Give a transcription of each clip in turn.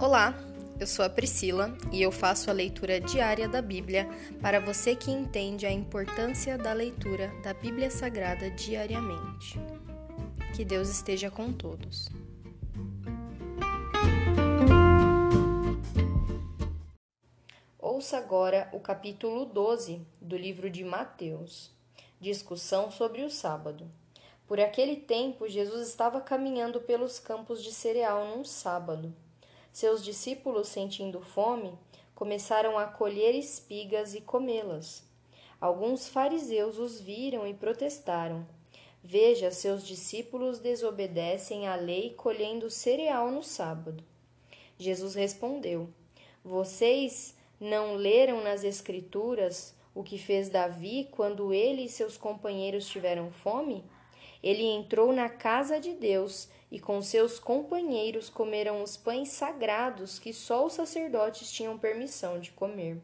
Olá, eu sou a Priscila e eu faço a leitura diária da Bíblia para você que entende a importância da leitura da Bíblia Sagrada diariamente. Que Deus esteja com todos. Ouça agora o capítulo 12 do livro de Mateus. Discussão sobre o sábado. Por aquele tempo, Jesus estava caminhando pelos campos de cereal num sábado. Seus discípulos, sentindo fome, começaram a colher espigas e comê-las. Alguns fariseus os viram e protestaram. Veja, seus discípulos desobedecem à lei colhendo cereal no sábado. Jesus respondeu: Vocês não leram nas Escrituras o que fez Davi quando ele e seus companheiros tiveram fome? Ele entrou na casa de Deus e com seus companheiros comeram os pães sagrados que só os sacerdotes tinham permissão de comer.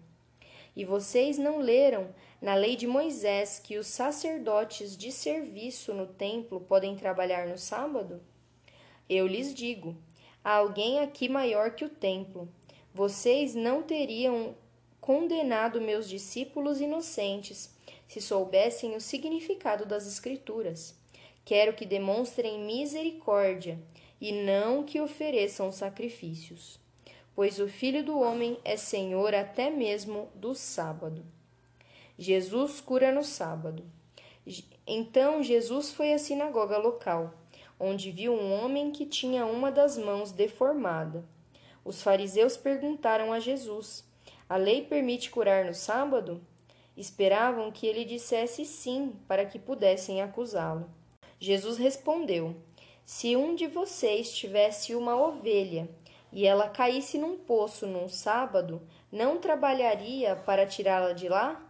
E vocês não leram na lei de Moisés que os sacerdotes de serviço no templo podem trabalhar no sábado? Eu lhes digo: há alguém aqui maior que o templo. Vocês não teriam condenado meus discípulos inocentes se soubessem o significado das Escrituras. Quero que demonstrem misericórdia e não que ofereçam sacrifícios, pois o Filho do Homem é Senhor até mesmo do sábado. Jesus cura no sábado. Então Jesus foi à sinagoga local, onde viu um homem que tinha uma das mãos deformada. Os fariseus perguntaram a Jesus: A lei permite curar no sábado? Esperavam que ele dissesse sim para que pudessem acusá-lo. Jesus respondeu: Se um de vocês tivesse uma ovelha e ela caísse num poço num sábado, não trabalharia para tirá-la de lá?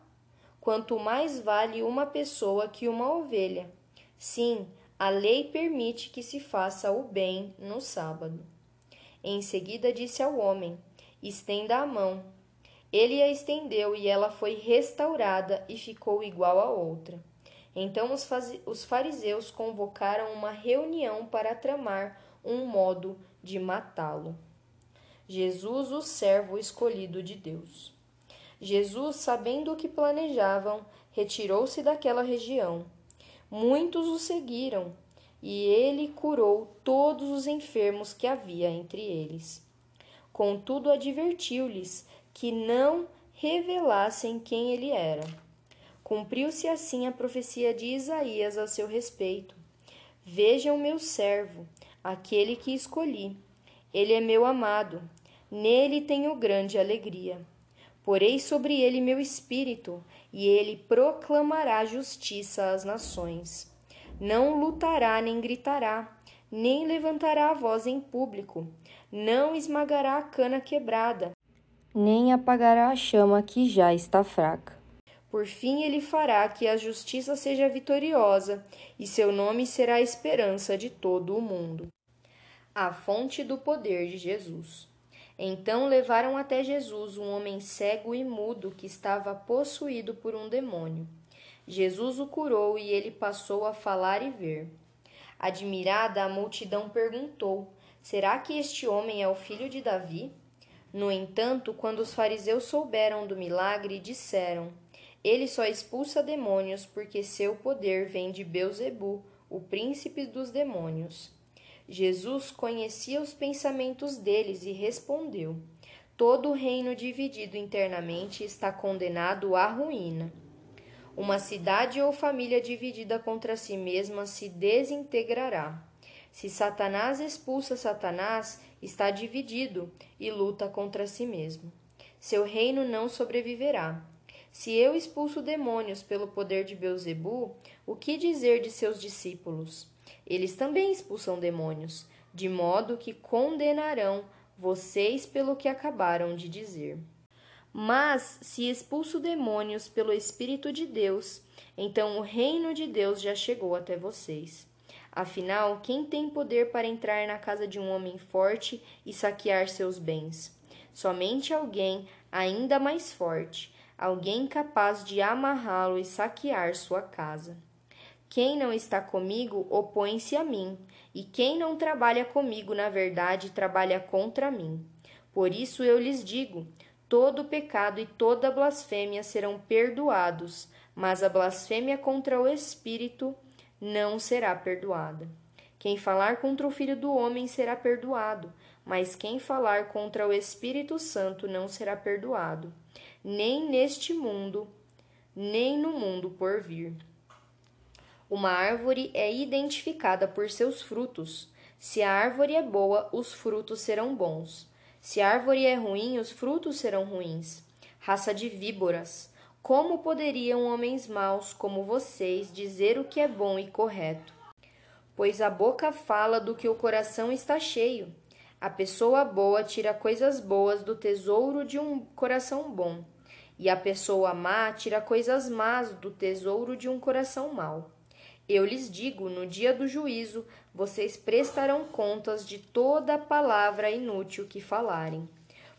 Quanto mais vale uma pessoa que uma ovelha. Sim, a lei permite que se faça o bem no sábado. Em seguida disse ao homem: Estenda a mão. Ele a estendeu e ela foi restaurada e ficou igual a outra. Então os fariseus convocaram uma reunião para tramar um modo de matá-lo. Jesus, o servo escolhido de Deus. Jesus, sabendo o que planejavam, retirou-se daquela região. Muitos o seguiram, e ele curou todos os enfermos que havia entre eles. Contudo, advertiu-lhes que não revelassem quem ele era. Cumpriu-se assim a profecia de Isaías a seu respeito. Vejam meu servo, aquele que escolhi. Ele é meu amado, nele tenho grande alegria. Porei sobre ele meu espírito, e ele proclamará justiça às nações. Não lutará nem gritará, nem levantará a voz em público, não esmagará a cana quebrada, nem apagará a chama que já está fraca. Por fim, ele fará que a justiça seja vitoriosa, e seu nome será a esperança de todo o mundo. A fonte do poder de Jesus. Então levaram até Jesus um homem cego e mudo que estava possuído por um demônio. Jesus o curou e ele passou a falar e ver. Admirada, a multidão perguntou: Será que este homem é o filho de Davi? No entanto, quando os fariseus souberam do milagre, disseram: ele só expulsa demônios porque seu poder vem de Beuzebu, o príncipe dos demônios. Jesus conhecia os pensamentos deles e respondeu: Todo reino dividido internamente está condenado à ruína. Uma cidade ou família dividida contra si mesma se desintegrará. Se Satanás expulsa Satanás, está dividido e luta contra si mesmo. Seu reino não sobreviverá. Se eu expulso demônios pelo poder de Beuzebu, o que dizer de seus discípulos? Eles também expulsam demônios, de modo que condenarão vocês pelo que acabaram de dizer. Mas se expulso demônios pelo Espírito de Deus, então o reino de Deus já chegou até vocês. Afinal, quem tem poder para entrar na casa de um homem forte e saquear seus bens? Somente alguém ainda mais forte alguém capaz de amarrá-lo e saquear sua casa. Quem não está comigo opõe-se a mim, e quem não trabalha comigo, na verdade, trabalha contra mim. Por isso eu lhes digo: todo pecado e toda blasfêmia serão perdoados, mas a blasfêmia contra o Espírito não será perdoada. Quem falar contra o Filho do Homem será perdoado, mas quem falar contra o Espírito Santo não será perdoado, nem neste mundo, nem no mundo por vir. Uma árvore é identificada por seus frutos. Se a árvore é boa, os frutos serão bons. Se a árvore é ruim, os frutos serão ruins. Raça de víboras! Como poderiam homens maus como vocês dizer o que é bom e correto? Pois a boca fala do que o coração está cheio. A pessoa boa tira coisas boas do tesouro de um coração bom, e a pessoa má tira coisas más do tesouro de um coração mau. Eu lhes digo: no dia do juízo, vocês prestarão contas de toda palavra inútil que falarem.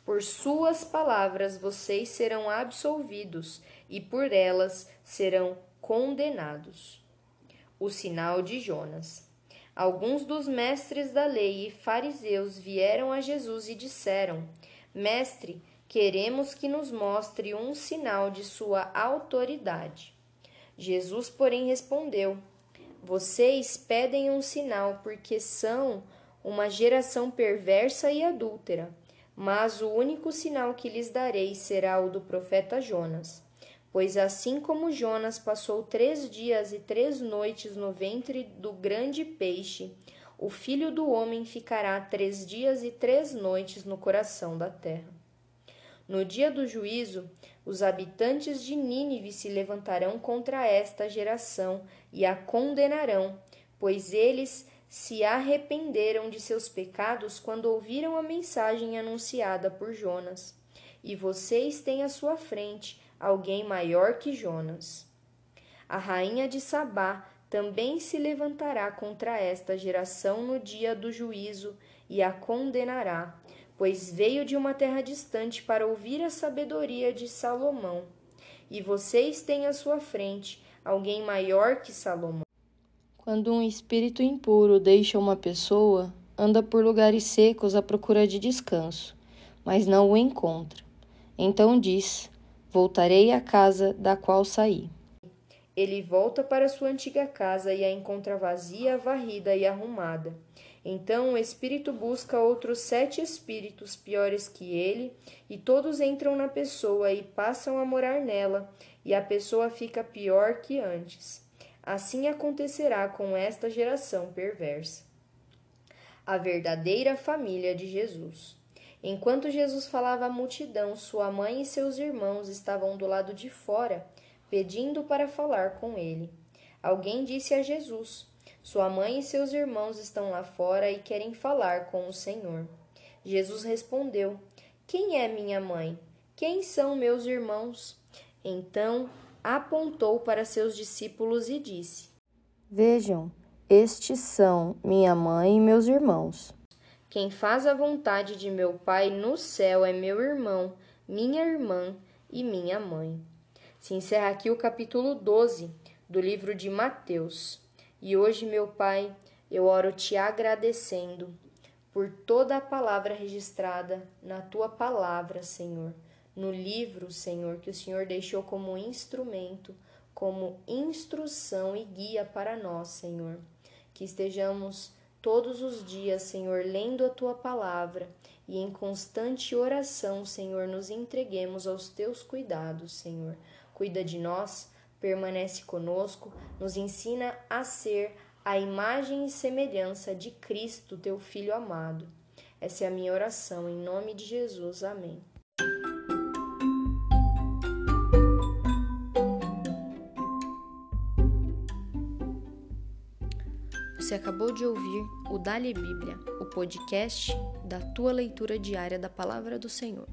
Por suas palavras vocês serão absolvidos, e por elas serão condenados. O sinal de Jonas. Alguns dos mestres da lei e fariseus vieram a Jesus e disseram: Mestre, queremos que nos mostre um sinal de sua autoridade. Jesus, porém, respondeu: vocês pedem um sinal porque são uma geração perversa e adúltera, mas o único sinal que lhes darei será o do profeta Jonas. Pois assim como Jonas passou três dias e três noites no ventre do grande peixe, o filho do homem ficará três dias e três noites no coração da terra. No dia do juízo, os habitantes de Nínive se levantarão contra esta geração e a condenarão, pois eles se arrependeram de seus pecados quando ouviram a mensagem anunciada por Jonas. E vocês têm à sua frente alguém maior que Jonas. A rainha de Sabá também se levantará contra esta geração no dia do juízo e a condenará, pois veio de uma terra distante para ouvir a sabedoria de Salomão. E vocês têm à sua frente alguém maior que Salomão. Quando um espírito impuro deixa uma pessoa, anda por lugares secos à procura de descanso, mas não o encontra. Então diz: Voltarei à casa da qual saí. Ele volta para sua antiga casa e a encontra vazia, varrida e arrumada. Então o espírito busca outros sete espíritos piores que ele, e todos entram na pessoa e passam a morar nela, e a pessoa fica pior que antes. Assim acontecerá com esta geração perversa. A verdadeira família de Jesus. Enquanto Jesus falava à multidão, sua mãe e seus irmãos estavam do lado de fora, pedindo para falar com ele. Alguém disse a Jesus: sua mãe e seus irmãos estão lá fora e querem falar com o Senhor. Jesus respondeu: Quem é minha mãe? Quem são meus irmãos? Então apontou para seus discípulos e disse: Vejam, estes são minha mãe e meus irmãos. Quem faz a vontade de meu Pai no céu é meu irmão, minha irmã e minha mãe. Se encerra aqui o capítulo 12 do livro de Mateus. E hoje, meu Pai, eu oro te agradecendo por toda a palavra registrada na tua palavra, Senhor, no livro, Senhor, que o Senhor deixou como instrumento, como instrução e guia para nós, Senhor. Que estejamos todos os dias, Senhor, lendo a tua palavra e em constante oração, Senhor, nos entreguemos aos teus cuidados, Senhor. Cuida de nós permanece conosco, nos ensina a ser a imagem e semelhança de Cristo, teu Filho amado. Essa é a minha oração, em nome de Jesus. Amém. Você acabou de ouvir o Dali Bíblia, o podcast da tua leitura diária da Palavra do Senhor.